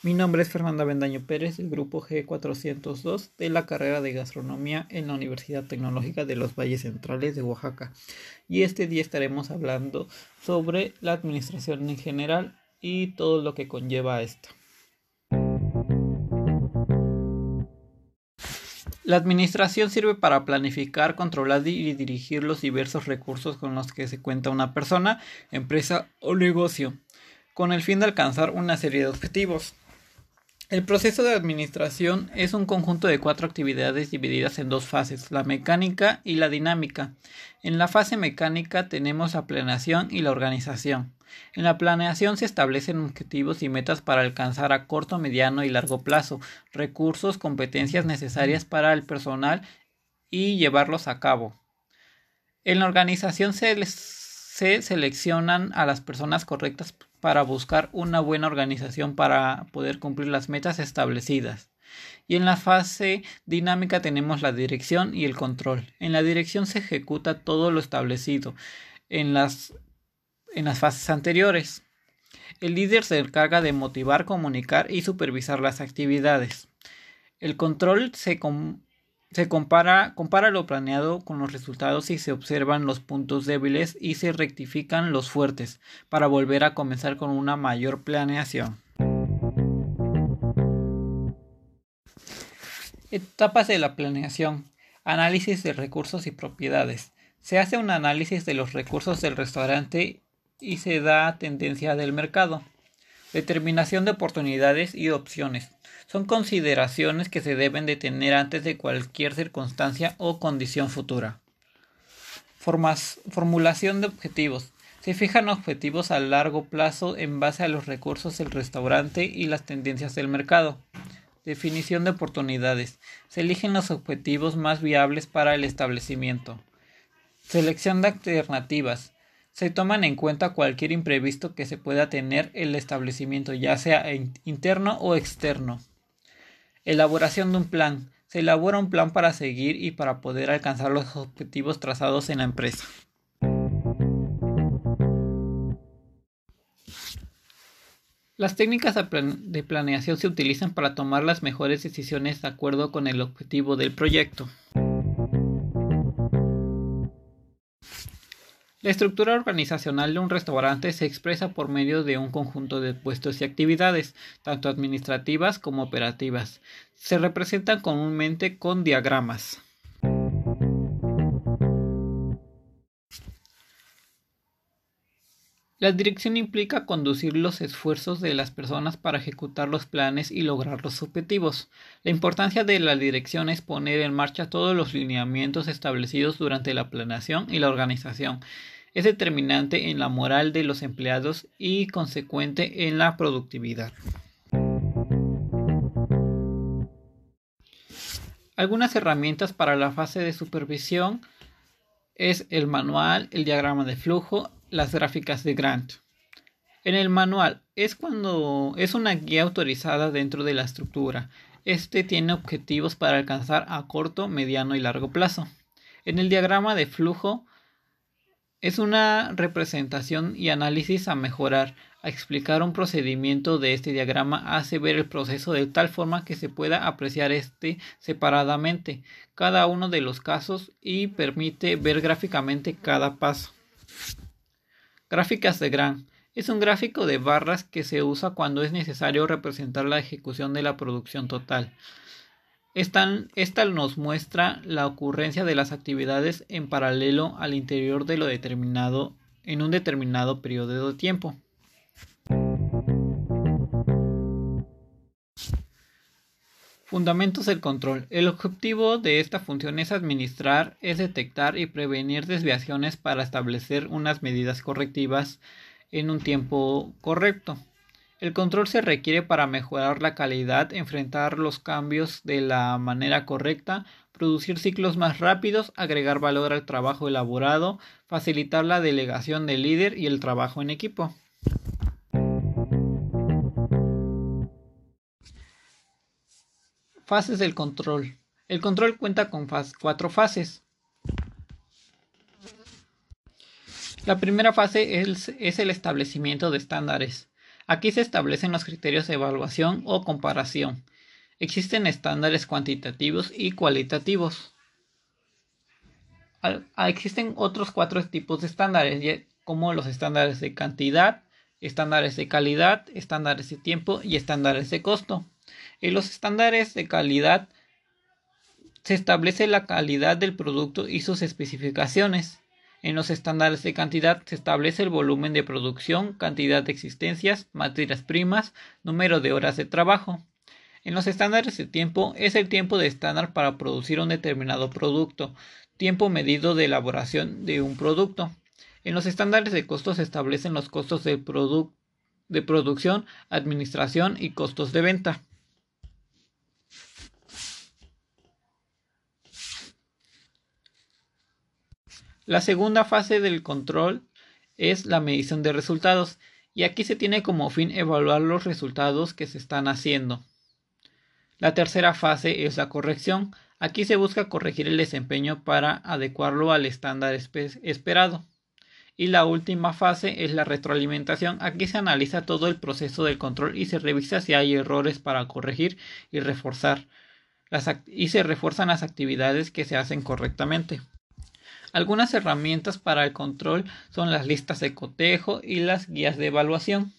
Mi nombre es Fernanda Bendaño Pérez del grupo G402 de la carrera de gastronomía en la Universidad Tecnológica de los Valles Centrales de Oaxaca. Y este día estaremos hablando sobre la administración en general y todo lo que conlleva a esta. La administración sirve para planificar, controlar y dirigir los diversos recursos con los que se cuenta una persona, empresa o negocio, con el fin de alcanzar una serie de objetivos. El proceso de administración es un conjunto de cuatro actividades divididas en dos fases, la mecánica y la dinámica. En la fase mecánica tenemos la planeación y la organización. En la planeación se establecen objetivos y metas para alcanzar a corto, mediano y largo plazo, recursos, competencias necesarias para el personal y llevarlos a cabo. En la organización se, se seleccionan a las personas correctas para buscar una buena organización para poder cumplir las metas establecidas. Y en la fase dinámica tenemos la dirección y el control. En la dirección se ejecuta todo lo establecido en las, en las fases anteriores. El líder se encarga de motivar, comunicar y supervisar las actividades. El control se, se compara, compara lo planeado con los resultados y se observan los puntos débiles y se rectifican los fuertes para volver a comenzar con una mayor planeación. Etapas de la planeación. Análisis de recursos y propiedades. Se hace un análisis de los recursos del restaurante y se da tendencia del mercado. Determinación de oportunidades y opciones. Son consideraciones que se deben de tener antes de cualquier circunstancia o condición futura. formulación de objetivos. Se fijan objetivos a largo plazo en base a los recursos del restaurante y las tendencias del mercado. Definición de oportunidades. Se eligen los objetivos más viables para el establecimiento. Selección de alternativas. Se toman en cuenta cualquier imprevisto que se pueda tener el establecimiento, ya sea interno o externo. Elaboración de un plan. Se elabora un plan para seguir y para poder alcanzar los objetivos trazados en la empresa. Las técnicas de planeación se utilizan para tomar las mejores decisiones de acuerdo con el objetivo del proyecto. La estructura organizacional de un restaurante se expresa por medio de un conjunto de puestos y actividades, tanto administrativas como operativas. Se representan comúnmente con diagramas. La dirección implica conducir los esfuerzos de las personas para ejecutar los planes y lograr los objetivos. La importancia de la dirección es poner en marcha todos los lineamientos establecidos durante la planeación y la organización. Es determinante en la moral de los empleados y consecuente en la productividad. Algunas herramientas para la fase de supervisión es el manual, el diagrama de flujo, las gráficas de Grant. En el manual es cuando es una guía autorizada dentro de la estructura. Este tiene objetivos para alcanzar a corto, mediano y largo plazo. En el diagrama de flujo es una representación y análisis a mejorar. A explicar un procedimiento de este diagrama hace ver el proceso de tal forma que se pueda apreciar este separadamente cada uno de los casos y permite ver gráficamente cada paso. Gráficas de Gran. Es un gráfico de barras que se usa cuando es necesario representar la ejecución de la producción total. Esta, nos muestra la ocurrencia de las actividades en paralelo al interior de lo determinado en un determinado periodo de tiempo. Fundamentos del control. El objetivo de esta función es administrar, es detectar y prevenir desviaciones para establecer unas medidas correctivas en un tiempo correcto. El control se requiere para mejorar la calidad, enfrentar los cambios de la manera correcta, producir ciclos más rápidos, agregar valor al trabajo elaborado, facilitar la delegación del líder y el trabajo en equipo. Fases del control. El control cuenta con cuatro fases. La primera fase es, el establecimiento de estándares. Aquí se establecen los criterios de evaluación o comparación. Existen estándares cuantitativos y cualitativos. Existen otros cuatro tipos de estándares, como los estándares de cantidad, estándares de calidad, estándares de tiempo y estándares de costo. En los estándares de calidad se establece la calidad del producto y sus especificaciones. En los estándares de cantidad se establece el volumen de producción, cantidad de existencias, materias primas, número de horas de trabajo. En los estándares de tiempo es el tiempo de estándar para producir un determinado producto, tiempo medido de elaboración de un producto. En los estándares de costos se establecen los costos de, de producción, administración y costos de venta. La segunda fase del control es la medición de resultados y aquí se tiene como fin evaluar los resultados que se están haciendo. La tercera fase es la corrección. Aquí se busca corregir el desempeño para adecuarlo al estándar esperado. Y la última fase es la retroalimentación. Aquí se analiza todo el proceso del control y se revisa si hay errores para corregir y reforzar. y se refuerzan las actividades que se hacen correctamente. Algunas herramientas para el control son las listas de cotejo y las guías de evaluación.